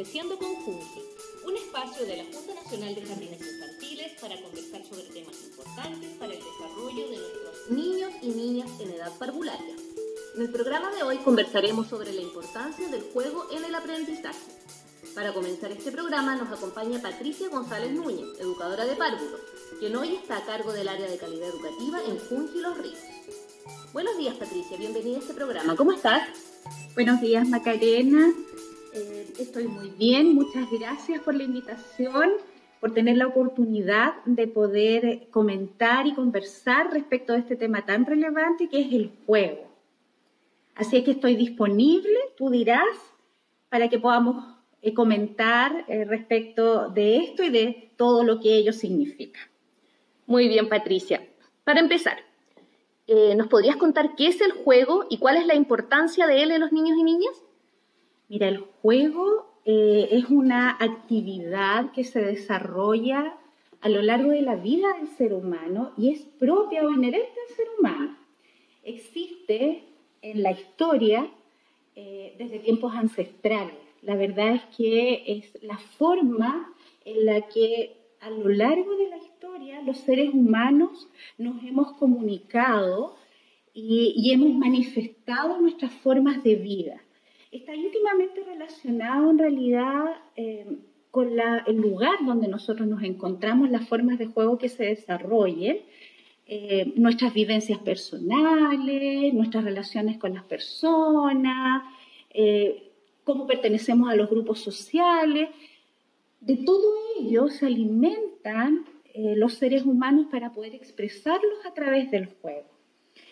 bienvenida al programa Creciendo con Junji, un espacio de la Junta Nacional de Jardines Infantiles para conversar sobre temas importantes para el desarrollo de nuestros niños y niñas en edad parvularia. En el programa de hoy conversaremos sobre la importancia del juego en el aprendizaje. Para comenzar este programa nos acompaña Patricia González Núñez, educadora de párvulo, quien hoy está a cargo del área de calidad educativa en Junji Los Ríos. Buenos días Patricia, bienvenida a este programa. ¿Cómo estás? Buenos días Macarena, eh, estoy muy bien, muchas gracias por la invitación, por tener la oportunidad de poder comentar y conversar respecto a este tema tan relevante que es el juego. Así es que estoy disponible, tú dirás, para que podamos eh, comentar eh, respecto de esto y de todo lo que ello significa. Muy bien, Patricia. Para empezar, ¿nos podrías contar qué es el juego y cuál es la importancia de él en los niños y niñas? Mira, el juego es una actividad que se desarrolla a lo largo de la vida del ser humano y es propia o inherente al ser humano. Existe en la historia desde tiempos ancestrales la verdad es que es la forma en la que a lo largo de la historia los seres humanos nos hemos comunicado y, hemos manifestado nuestras formas de vida. Está íntimamente relacionado en realidad eh, con el lugar donde nosotros nos encontramos, las formas de juego que se desarrollen, eh, nuestras vivencias personales, nuestras relaciones con las personas, eh, cómo pertenecemos a los grupos sociales. De todo ello se alimentan los seres humanos para poder expresarlos a través del juego.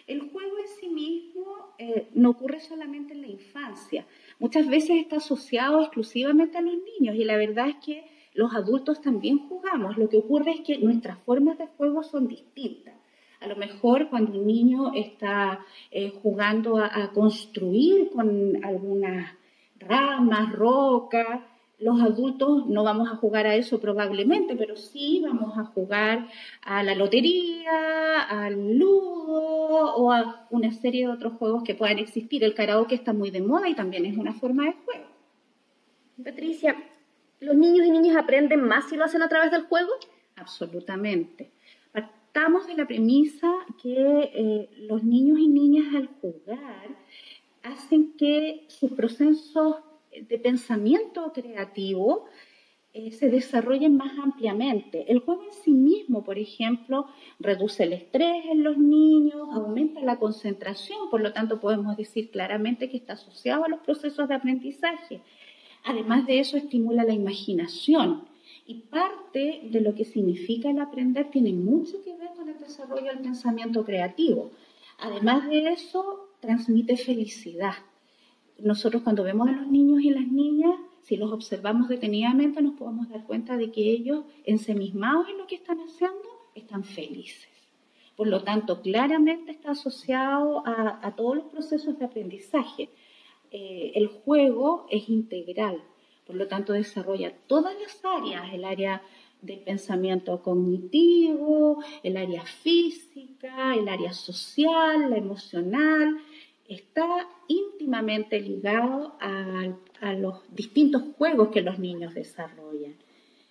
El juego en sí mismo eh, no ocurre solamente en la infancia, muchas veces está asociado exclusivamente a los niños y la verdad es que los adultos también jugamos. Lo que ocurre es que nuestras formas de juego son distintas. A lo mejor cuando un niño está eh, jugando a, construir con algunas ramas, rocas. Los adultos no vamos a jugar a eso probablemente, pero sí vamos a jugar a la lotería, al ludo o a una serie de otros juegos que puedan existir. El karaoke está muy de moda y también es una forma de juego. Patricia, ¿los niños y niñas aprenden más si lo hacen a través del juego? Absolutamente. Partamos de la premisa que eh, los niños y niñas al jugar hacen que sus procesos de pensamiento creativo eh, se desarrollen más ampliamente. El juego en sí mismo, por ejemplo, reduce el estrés en los niños, aumenta la concentración, por lo tanto podemos decir claramente que está asociado a los procesos de aprendizaje. Además de eso, estimula la imaginación y parte de lo que significa el aprender tiene mucho que ver con el desarrollo del pensamiento creativo. Además de eso, transmite felicidad. Nosotros cuando vemos a los niños y las niñas, si los observamos detenidamente, nos podemos dar cuenta de que ellos, ensemismados en lo que están haciendo, están felices. Por lo tanto, claramente está asociado a, todos los procesos de aprendizaje. Eh, el juego es integral, por lo tanto desarrolla todas las áreas, el área del pensamiento cognitivo, el área física, el área social, la emocional, está íntimamente ligado a, los distintos juegos que los niños desarrollan.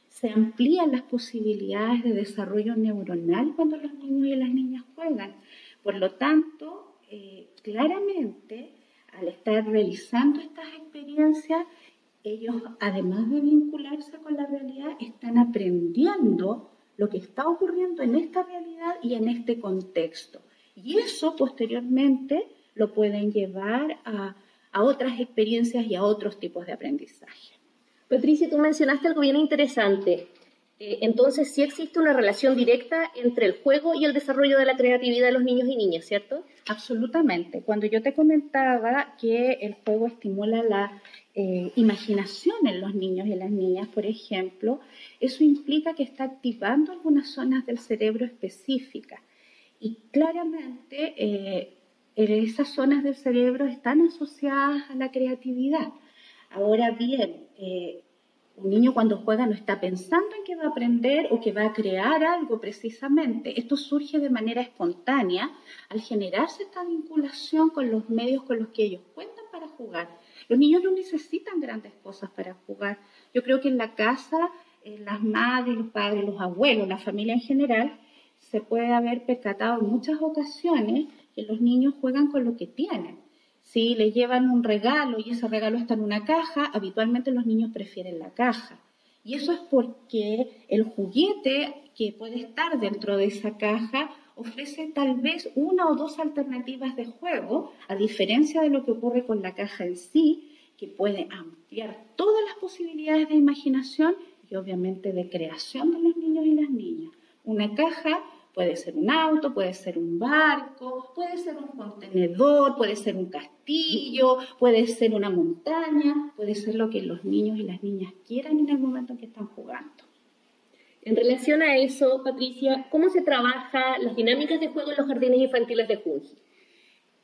Se amplían las posibilidades de desarrollo neuronal cuando los niños y las niñas juegan. Por lo tanto, eh, claramente, al estar realizando estas experiencias, ellos, además de vincularse con la realidad, están aprendiendo lo que está ocurriendo en esta realidad y en este contexto. Y eso posteriormente lo pueden llevar a, otras experiencias y a otros tipos de aprendizaje. Patricia, tú mencionaste algo bien interesante. Eh, entonces, sí existe una relación directa entre el juego y el desarrollo de la creatividad de los niños y niñas, ¿cierto? Absolutamente. Cuando yo te comentaba que el juego estimula la eh, imaginación en los niños y las niñas, por ejemplo, eso implica que está activando algunas zonas del cerebro específicas. Y claramente eh, esas zonas del cerebro están asociadas a la creatividad. Ahora bien, eh, un niño cuando juega no está pensando en que va a aprender o que va a crear algo precisamente. Esto surge de manera espontánea al generarse esta vinculación con los medios con los que ellos cuentan para jugar. Los niños no necesitan grandes cosas para jugar. Yo creo que en la casa, las madres, los padres, los abuelos, la familia en general, se puede haber percatado en muchas ocasiones que los niños juegan con lo que tienen. Si le llevan un regalo y ese regalo está en una caja, habitualmente los niños prefieren la caja. Y eso es porque el juguete que puede estar dentro de esa caja ofrece tal vez una o dos alternativas de juego, a diferencia de lo que ocurre con la caja en sí, que puede ampliar todas las posibilidades de imaginación y obviamente de creación de los niños y las niñas. Una caja Puede ser un auto, puede ser un barco, puede ser un contenedor, puede ser un castillo, puede ser una montaña, puede ser lo que los niños y las niñas quieran en el momento en que están jugando. En relación a eso, Patricia, ¿cómo se trabaja las dinámicas de juego en los jardines infantiles de Junji?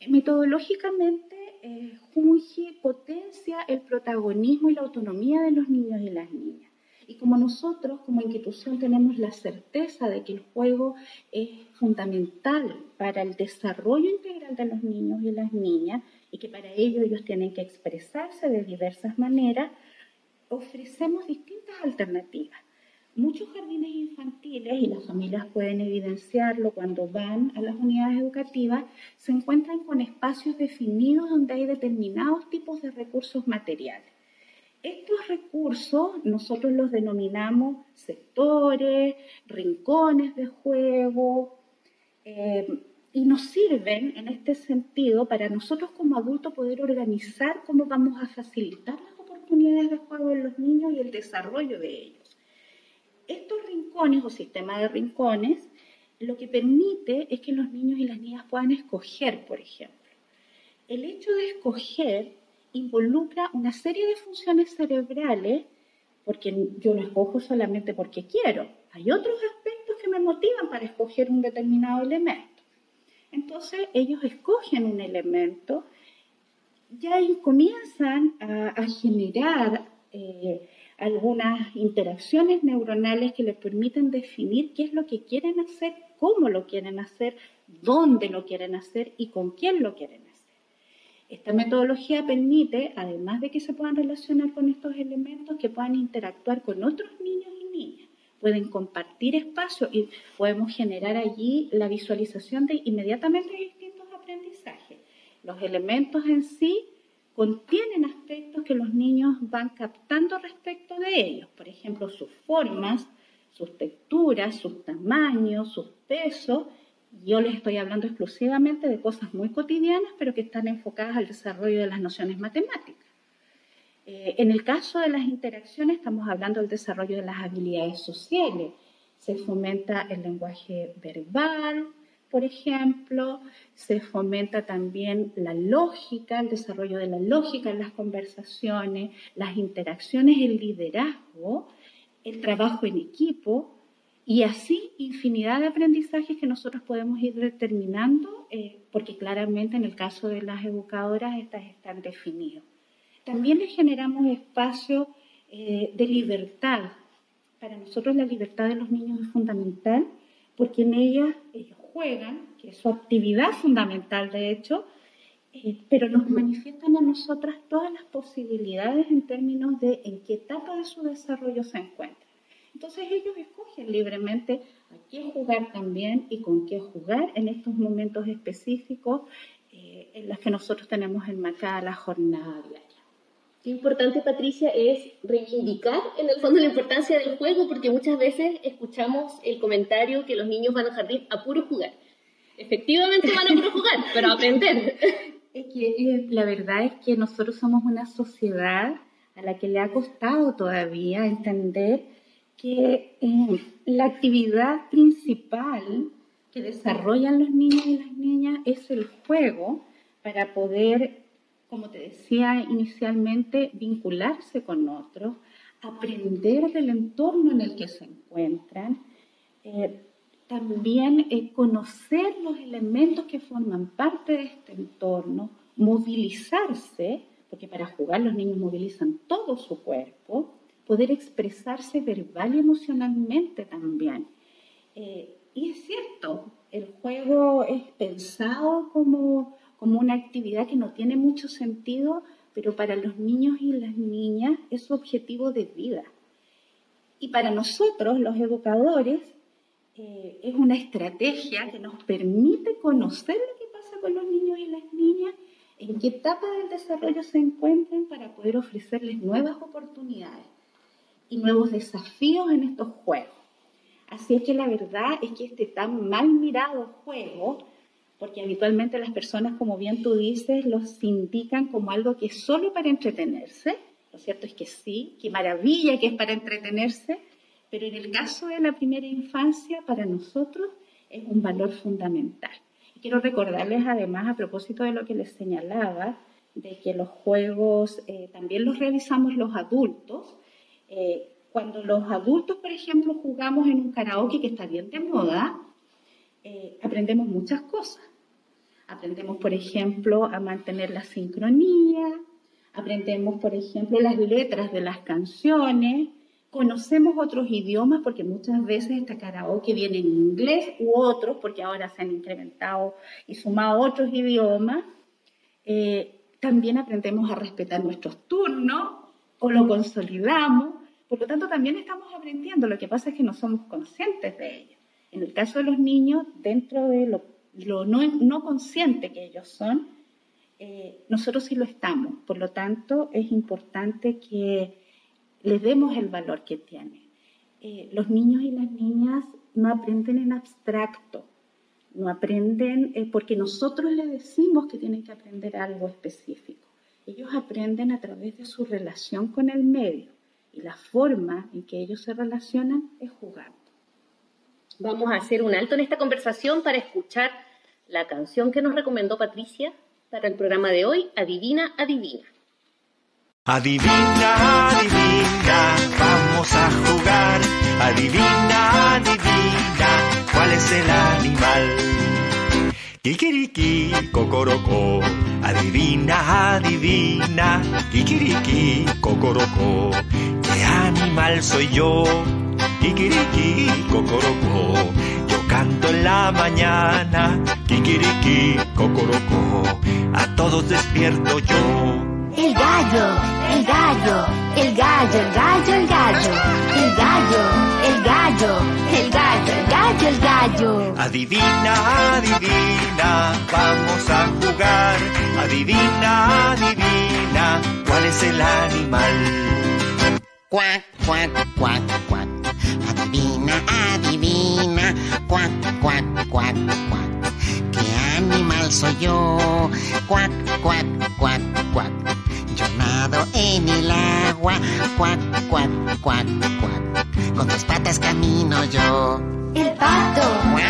Metodológicamente, eh, Junji potencia el protagonismo y la autonomía de los niños y las niñas. Y como nosotros como institución tenemos la certeza de que el juego es fundamental para el desarrollo integral de los niños y las niñas y que para ello ellos tienen que expresarse de diversas maneras, ofrecemos distintas alternativas. Muchos jardines infantiles, y las familias pueden evidenciarlo cuando van a las unidades educativas, se encuentran con espacios definidos donde hay determinados tipos de recursos materiales. Estos recursos nosotros los denominamos sectores, rincones de juego, eh, y nos sirven en este sentido para nosotros como adultos poder organizar cómo vamos a facilitar las oportunidades de juego de los niños y el desarrollo de ellos. Estos rincones o sistema de rincones lo que permite es que los niños y las niñas puedan escoger, por ejemplo. El hecho de escoger involucra una serie de funciones cerebrales, porque yo lo escojo solamente porque quiero. Hay otros aspectos que me motivan para escoger un determinado elemento. Entonces ellos escogen un elemento, ya comienzan a, generar eh, algunas interacciones neuronales que les permiten definir qué es lo que quieren hacer, cómo lo quieren hacer, dónde lo quieren hacer y con quién lo quieren. Esta metodología permite, además de que se puedan relacionar con estos elementos, que puedan interactuar con otros niños y niñas. Pueden compartir espacio y podemos generar allí la visualización de inmediatamente distintos aprendizajes. Los elementos en sí contienen aspectos que los niños van captando respecto de ellos, por ejemplo, sus formas, sus texturas, sus tamaños, sus pesos yo les estoy hablando exclusivamente de cosas muy cotidianas, pero que están enfocadas al desarrollo de las nociones matemáticas. Eh, en el caso de las interacciones, estamos hablando del desarrollo de las habilidades sociales. Se fomenta el lenguaje verbal, por ejemplo, se fomenta también la lógica, el desarrollo de la lógica en las conversaciones, las interacciones, el liderazgo, el trabajo en equipo, y así infinidad de aprendizajes que nosotros podemos ir determinando, eh, porque claramente en el caso de las educadoras estas están definidas. También les generamos espacio eh, de libertad. Para nosotros la libertad de los niños es fundamental porque en ella ellos juegan, que es su actividad fundamental de hecho, eh, pero nos manifiestan a nosotras todas las posibilidades en términos de en qué etapa de su desarrollo se encuentran. Entonces ellos escogen libremente a qué jugar también y con qué jugar en estos momentos específicos eh, en los que nosotros tenemos enmarcada la jornada diaria. Qué importante, Patricia, es reivindicar en el fondo la importancia del juego, porque muchas veces escuchamos el comentario que los niños van al jardín a puro jugar. Efectivamente van a puro jugar, pero a aprender. Es que eh, la verdad es que nosotros somos una sociedad a la que le ha costado todavía entender que eh, la actividad principal que desarrollan los niños y las niñas es el juego para poder, como te decía inicialmente, vincularse con otros, aprender del entorno en el que se encuentran, eh, también eh, conocer los elementos que forman parte de este entorno, movilizarse, porque para jugar los niños movilizan todo su cuerpo, poder expresarse verbal y emocionalmente también. Eh, y es cierto, el juego es pensado como, como una actividad que no tiene mucho sentido pero para los niños y las niñas es su objetivo de vida. Y para nosotros, los educadores, eh, es una estrategia que nos permite conocer lo que pasa con los niños y las niñas, en qué etapa del desarrollo se encuentran para poder ofrecerles nuevas oportunidades y nuevos desafíos en estos juegos. Así es que la verdad es que este tan mal mirado juego porque habitualmente las personas, como bien tú dices, los indican como algo que es solo para entretenerse. Lo cierto es que sí, qué maravilla que es para entretenerse, pero en el caso de la primera infancia, para nosotros es un valor fundamental. Quiero recordarles además, a propósito de lo que les señalaba, de que los juegos eh, también los realizamos los adultos. Eh, cuando los adultos, por ejemplo, jugamos en un karaoke que está bien de moda, eh, aprendemos muchas cosas. Aprendemos, por ejemplo, a mantener la sincronía, aprendemos, por ejemplo, las letras de las canciones, conocemos otros idiomas porque muchas veces esta karaoke viene en inglés u otros, porque ahora se han incrementado y sumado otros idiomas. Eh, también aprendemos a respetar nuestros turnos o lo consolidamos. Por lo tanto, también estamos aprendiendo. Lo que pasa es que no somos conscientes de ello. En el caso de los niños, dentro de lo no, consciente que ellos son, eh, nosotros sí lo estamos. Por lo tanto, es importante que les demos el valor que tienen. Eh, los niños y las niñas no aprenden en abstracto, no aprenden eh, porque nosotros les decimos que tienen que aprender algo específico. Ellos aprenden a través de su relación con el medio y la forma en que ellos se relacionan es jugando. Vamos a hacer un alto en esta conversación para escuchar la canción que nos recomendó Patricia para el programa de hoy, Adivina, Adivina. Adivina, adivina, vamos a jugar. Adivina, adivina, ¿cuál es el animal? Kikiriki, cocoroco, adivina, adivina, kikiriki, cocoroco, ¿qué animal soy yo? Kikiriki, cocoroco, yo canto en la mañana, kikiriki, cocoroco, a todos despierto yo. El gallo, el gallo, el gallo, el gallo, el gallo, el gallo, el gallo, el gallo, el gallo, el gallo. Adivina, adivina, vamos a jugar. Adivina, adivina, ¿cuál es el animal? Cuac, cuac, cuac, cuac. Adivina, adivina, cuac, cuac, cuac, cuac. ¿Qué animal soy yo? Cuac, cuac, cuac, cuac. En el agua, cuac, cuac, cuac, cuac. Con dos patas camino yo. El pato,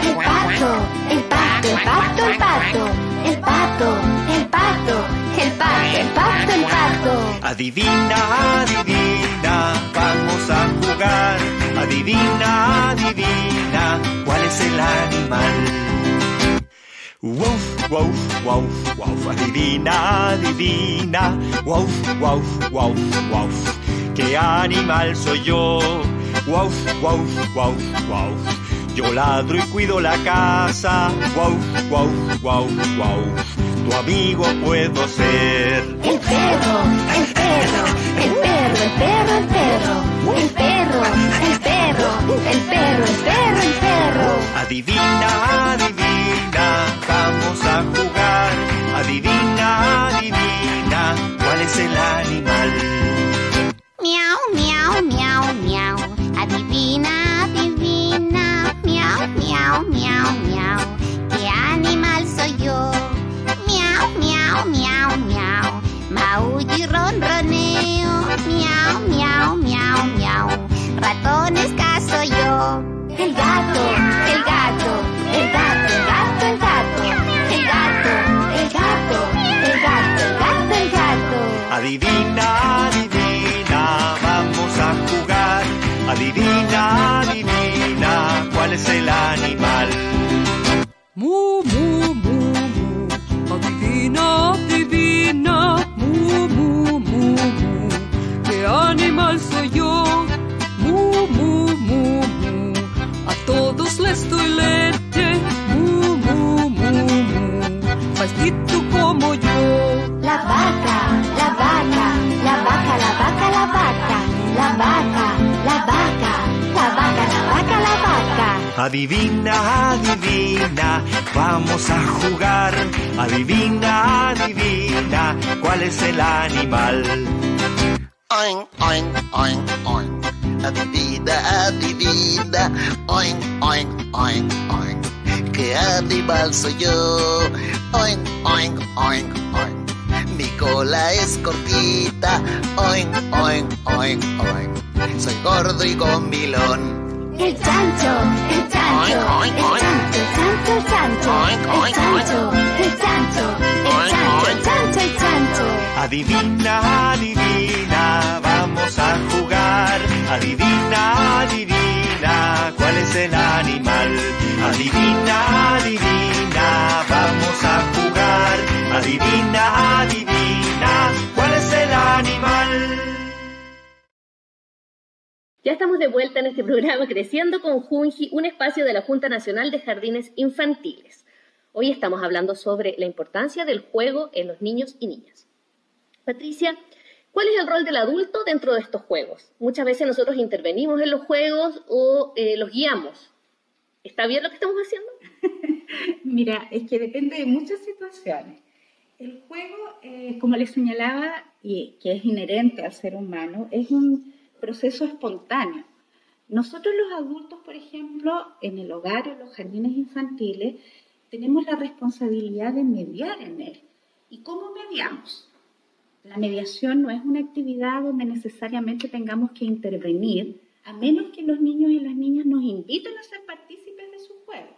el pato, el pato, el pato, el pato, el pato, el pato, el pato, el pato, el pato. Adivina, adivina, vamos a jugar. Adivina, adivina, ¿cuál es el animal? Woof, woof, woof, woof, adivina, adivina, woof, woof, woof, woof, ¿qué animal soy yo? Woof, woof, woof, woof, yo ladro y cuido la casa, woof, woof, woof, woof, tu amigo puedo ser. El perro, el perro, el perro, el perro, el perro, el perro, el perro, el perro, el perro, el perro. Adivina, adivina, a jugar. Adivina, adivina, ¿cuál es el animal? Miau, miau, miau, miau. Adivina, adivina. Miau, miau, miau, miau. ¿Qué animal soy yo? Miau, miau, miau, miau. Maullo y ronroneo. Miau, miau, miau, miau. Ratones caso yo. El gato, el gato, Adivina, adivina, vamos a jugar. Adivina, adivina, ¿cuál es el animal? Oink, oink, oink, oink. Adivina, adivina. Oink, oink, oink, oink. ¿Qué animal soy yo? Oink, oink, oink, oink. Mi cola es cortita. Oink, oink, oink, oink. Soy gordo y gombilón. El chancho, el chancho, el chancho, el chancho, el chancho, el chancho, el chancho, el chancho, el chancho, el chancho. Adivina, adivina, vamos a jugar. Adivina, adivina, ¿cuál es el animal? Adivina, adivina, vamos a jugar. Adivina, adivina, ¿cuál es el animal? Ya estamos de vuelta en este programa Creciendo con Junji, un espacio de la Junta Nacional de Jardines Infantiles. Hoy estamos hablando sobre la importancia del juego en los niños y niñas. Patricia, ¿cuál es el rol del adulto dentro de estos juegos? Muchas veces nosotros intervenimos en los juegos o eh, los guiamos. ¿Está bien lo que estamos haciendo? Mira, es que depende de muchas situaciones. El juego, eh, como les señalaba, y que es inherente al ser humano, es un proceso espontáneo. Nosotros los adultos, por ejemplo, en el hogar, en los jardines infantiles, tenemos la responsabilidad de mediar en él. ¿Y cómo mediamos? La mediación no es una actividad donde necesariamente tengamos que intervenir, a menos que los niños y las niñas nos inviten a ser partícipes de su juego.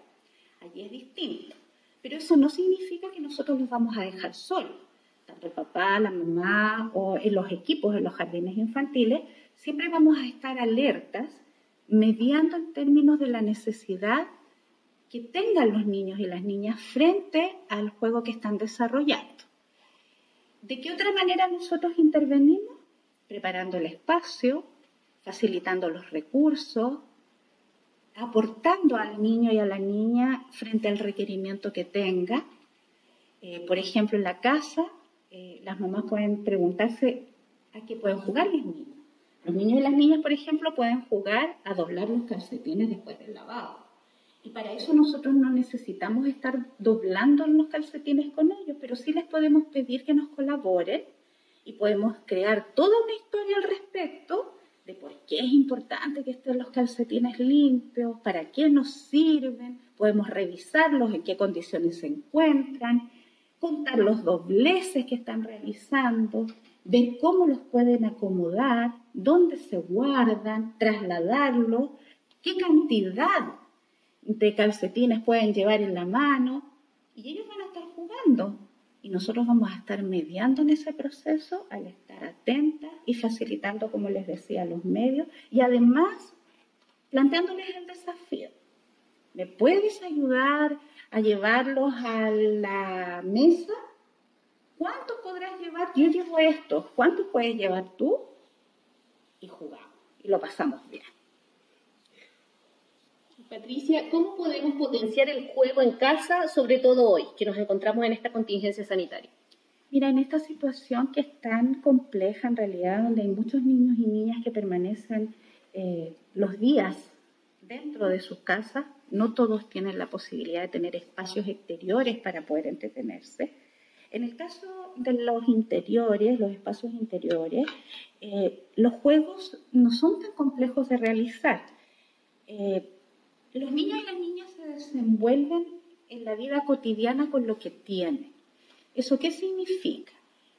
Allí es distinto. Pero eso no significa que nosotros los vamos a dejar solos. Tanto el papá, la mamá o en los equipos, en los jardines infantiles, siempre vamos a estar alertas, mediando en términos de la necesidad que tengan los niños y las niñas frente al juego que están desarrollando. ¿De qué otra manera nosotros intervenimos? Preparando el espacio, facilitando los recursos, aportando al niño y a la niña frente al requerimiento que tenga. Eh, por ejemplo, en la casa, eh, las mamás pueden preguntarse a qué pueden jugar los niños. Los niños y las niñas, por ejemplo, pueden jugar a doblar los calcetines después del lavado. Y para eso nosotros no necesitamos estar doblando los calcetines con ellos, pero sí les podemos pedir que nos colaboren y podemos crear toda una historia al respecto de por qué es importante que estén los calcetines limpios, para qué nos sirven, podemos revisarlos, en qué condiciones se encuentran, contar los dobleces que están realizando, ver cómo los pueden acomodar, dónde se guardan, trasladarlos, qué cantidad de calcetines pueden llevar en la mano y ellos van a estar jugando y nosotros vamos a estar mediando en ese proceso al estar atentas y facilitando, como les decía, los medios y además planteándoles el desafío. ¿Me puedes ayudar a llevarlos a la mesa? ¿Cuántos podrás llevar? Yo llevo estos. ¿Cuántos puedes llevar tú? Y jugamos y lo pasamos bien. Patricia, ¿cómo podemos potenciar el juego en casa, sobre todo hoy, que nos encontramos en esta contingencia sanitaria? Mira, en esta situación que es tan compleja en realidad, donde hay muchos niños y niñas que permanecen eh, los días dentro de sus casas, no todos tienen la posibilidad de tener espacios exteriores para poder entretenerse. En el caso de los interiores, los espacios interiores, eh, los juegos no son tan complejos de realizar. Eh, los niños y las niñas se desenvuelven en la vida cotidiana con lo que tienen. ¿Eso qué significa?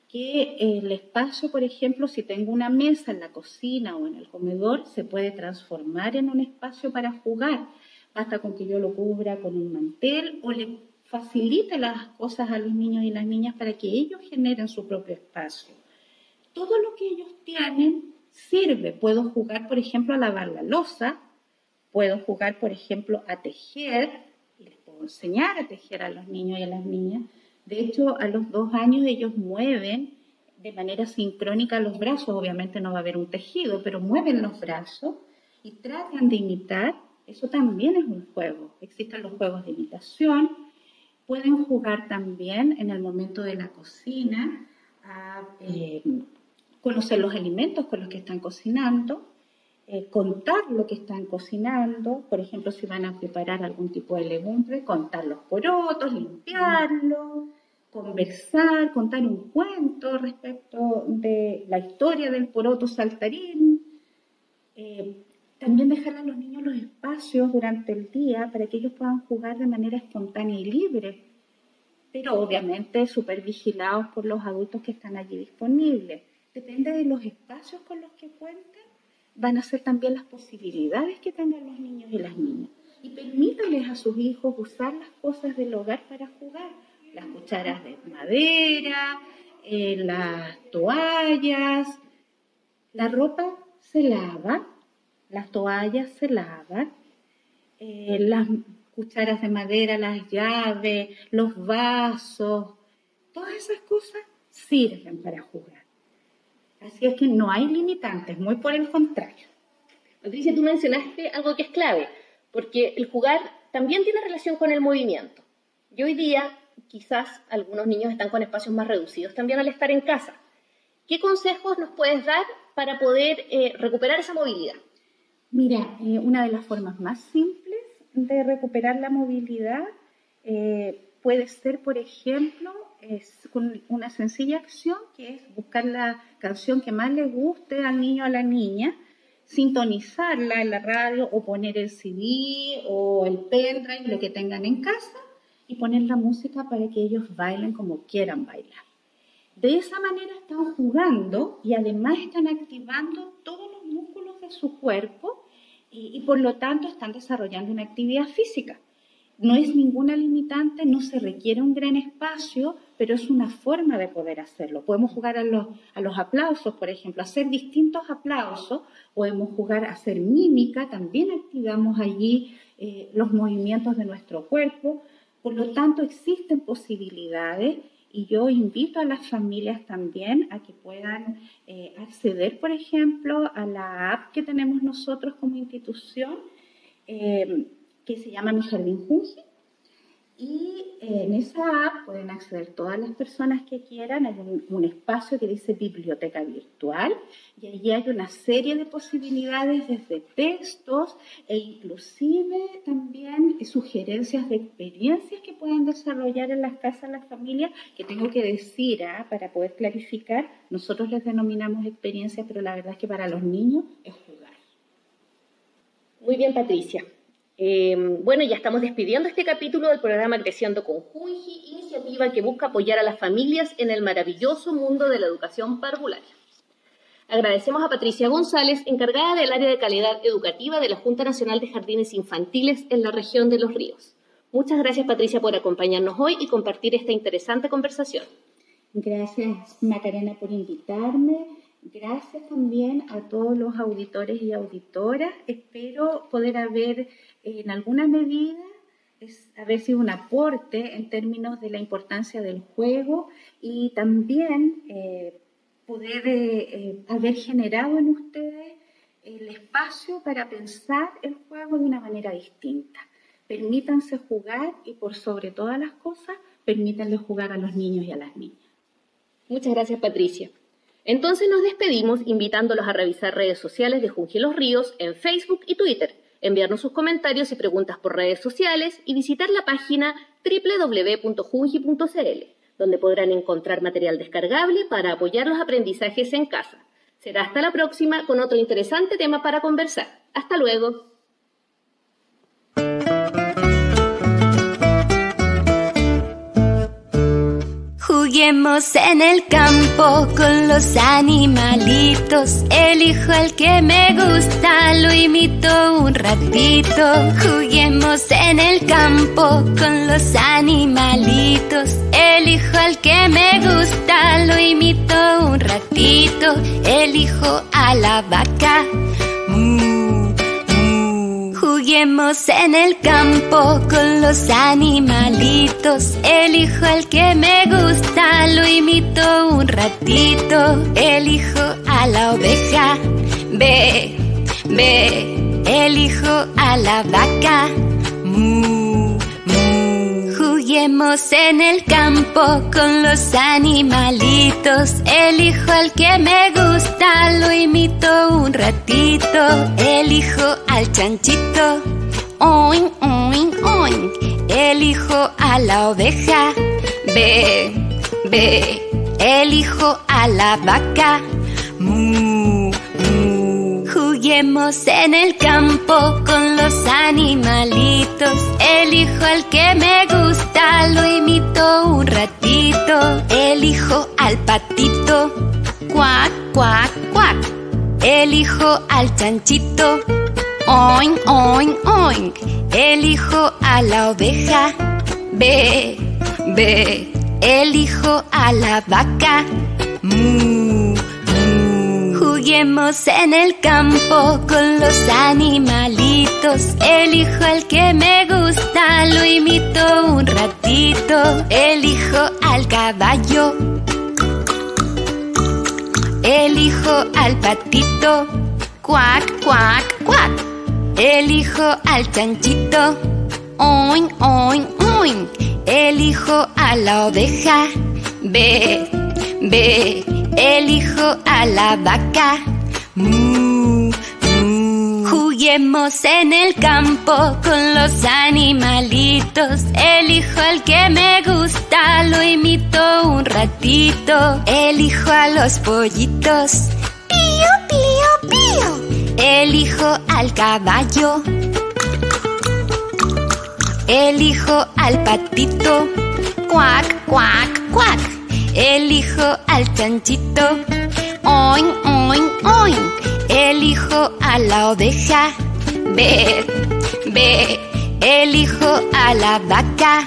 Que el espacio, por ejemplo, si tengo una mesa en la cocina o en el comedor, se puede transformar en un espacio para jugar. Basta con que yo lo cubra con un mantel o le facilite las cosas a los niños y las niñas para que ellos generen su propio espacio. Todo lo que ellos tienen sirve. Puedo jugar, por ejemplo, a lavar la losa, puedo jugar, por ejemplo, a tejer, y les puedo enseñar a tejer a los niños y a las niñas. De hecho, a los dos años ellos mueven de manera sincrónica los brazos, obviamente no va a haber un tejido, pero mueven los brazos y tratan de imitar, eso también es un juego. Existen los juegos de imitación, pueden jugar también en el momento de la cocina a eh, conocer los alimentos con los que están cocinando eh, contar lo que están cocinando, por ejemplo, si van a preparar algún tipo de legumbre, contar los porotos, limpiarlo, conversar, contar un cuento respecto de la historia del poroto saltarín. Eh, también dejar a los niños los espacios durante el día para que ellos puedan jugar de manera espontánea y libre, pero obviamente súper vigilados por los adultos que están allí disponibles. Depende de los espacios con los que cuenten, van a ser también las posibilidades que tengan los niños y las niñas. Y permítanles a sus hijos usar las cosas del hogar para jugar. Las cucharas de madera, eh, las toallas. La ropa se lava, las toallas se lavan, eh, las cucharas de madera, las llaves, los vasos, todas esas cosas sirven para jugar. Así es que no hay limitantes, muy por el contrario. Patricia, tú mencionaste algo que es clave, porque el jugar también tiene relación con el movimiento. Y hoy día quizás algunos niños están con espacios más reducidos también al estar en casa. ¿Qué consejos nos puedes dar para poder eh, recuperar esa movilidad? Mira, eh, una de las formas más simples de recuperar la movilidad eh, puede ser, por ejemplo, con una sencilla acción que es buscar la canción que más le guste al niño o a la niña, sintonizarla en la radio o poner el CD o el pendrive, lo que tengan en casa, y poner la música para que ellos bailen como quieran bailar. De esa manera están jugando y además están activando todos su cuerpo y, y por lo tanto están desarrollando una actividad física. No es ninguna limitante, no se requiere un gran espacio, pero es una forma de poder hacerlo. Podemos jugar a los, a los aplausos, por ejemplo, hacer distintos aplausos, podemos jugar a hacer mímica, también activamos allí eh, los movimientos de nuestro cuerpo. Por lo tanto, existen posibilidades y yo invito a las familias también a que puedan eh, acceder, por ejemplo, a la app que tenemos nosotros como institución. Eh, que se llama Mi Jardín Junji. Y eh, en esa app pueden acceder todas las personas que quieran. Hay un, espacio que dice biblioteca virtual y allí hay una serie de posibilidades desde textos e inclusive también sugerencias de experiencias que puedan desarrollar en las casas las familias, que tengo que decir, ¿ah? para poder clarificar, nosotros les denominamos experiencias, pero la verdad es que para los niños es jugar. Muy bien, Patricia. Em, bueno, ya estamos despidiendo este capítulo del programa Creciendo con Junji, iniciativa que busca apoyar a las familias en el maravilloso mundo de la educación parvularia. Agradecemos a Patricia González, encargada del área de calidad educativa de la Junta Nacional de Jardines Infantiles en la región de Los Ríos. Muchas gracias, Patricia, por acompañarnos hoy y compartir esta interesante conversación. Gracias, Macarena, por invitarme. Gracias también a todos los auditores y auditoras. Espero poder haber en alguna medida es haber sido un aporte en términos de la importancia del juego y también eh, poder eh, eh, haber generado en ustedes el espacio para pensar el juego de una manera distinta. Permítanse jugar y por sobre todas las cosas, permítanle jugar a los niños y a las niñas. Muchas gracias, Patricia. Entonces nos despedimos invitándolos a revisar redes sociales de Junji Los Ríos en Facebook y Twitter enviarnos sus comentarios y preguntas por redes sociales y visitar la página www.junji.cl, donde podrán encontrar material descargable para apoyar los aprendizajes en casa. Será hasta la próxima con otro interesante tema para conversar. Hasta luego. Juguemos en el campo con los animalitos. Elijo el que me gusta, lo imito ratito. Juguemos en el campo con los animalitos. Elijo el que me gusta, lo imito un ratito. Elijo a la vaca. Juguemos en el campo con los animalitos. Elijo el que me gusta, lo imito un ratito. Elijo a la oveja, ve, ve. Elijo a la vaca, mu, mu. Juguemos en el campo con los animalitos. Elijo al que me gusta, lo imito un ratito. Elijo al chanchito. Oin, oin, oin. Elijo a la oveja. Ve, ve. Elijo a la vaca. Mu. Juguemos en el campo con los animalitos. Elijo al que me gusta, lo imito un ratito. Elijo al patito. Cuac, cuac, cuac. Elijo al chanchito. Oin, oin, oin. Elijo a la oveja. Ve, ve. Elijo a la vaca. Mu. Juguemos en el campo con los animalitos. Elijo al que me gusta, lo imito un ratito. Elijo al caballo. Elijo al patito. Cuac, cuac, cuac. Elijo al chanchito. Oin, oin, oin. Elijo a la oveja. Ve, ve. Elijo a la vaca. Juguemos en el campo con los animalitos. Elijo al que me gusta, lo imito un ratito. Elijo a los pollitos. Pío, pío, pío. Elijo al caballo. Elijo al patito. Cuac, cuac, cuac. Elijo al chanchito. Oin, oin, oin. Elijo a la oveja. Ve, ve. Elijo a la vaca.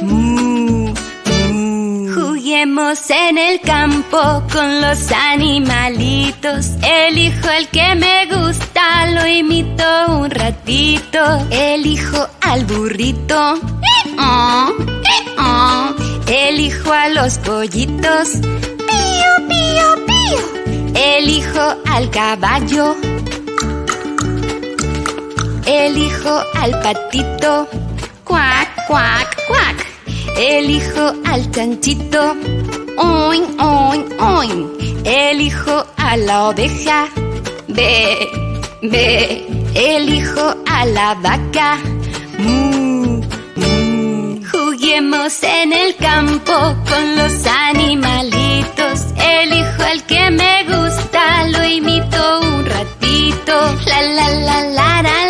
Mu, mu. Juguemos en el campo con los animalitos. Elijo el que me gusta, lo imito un ratito. Elijo al burrito. Oh, oh. Elijo a los pollitos. Pío, pío, pío. Elijo al caballo. Elijo al patito. Cuac, cuac, cuac. Elijo al chanchito. Oin, oin, oin. Elijo a la oveja. Ve, ve. Elijo a la vaca. Juguemos en el campo con los animalitos. Elijo el que me gusta, lo imito un ratito. La la la la la.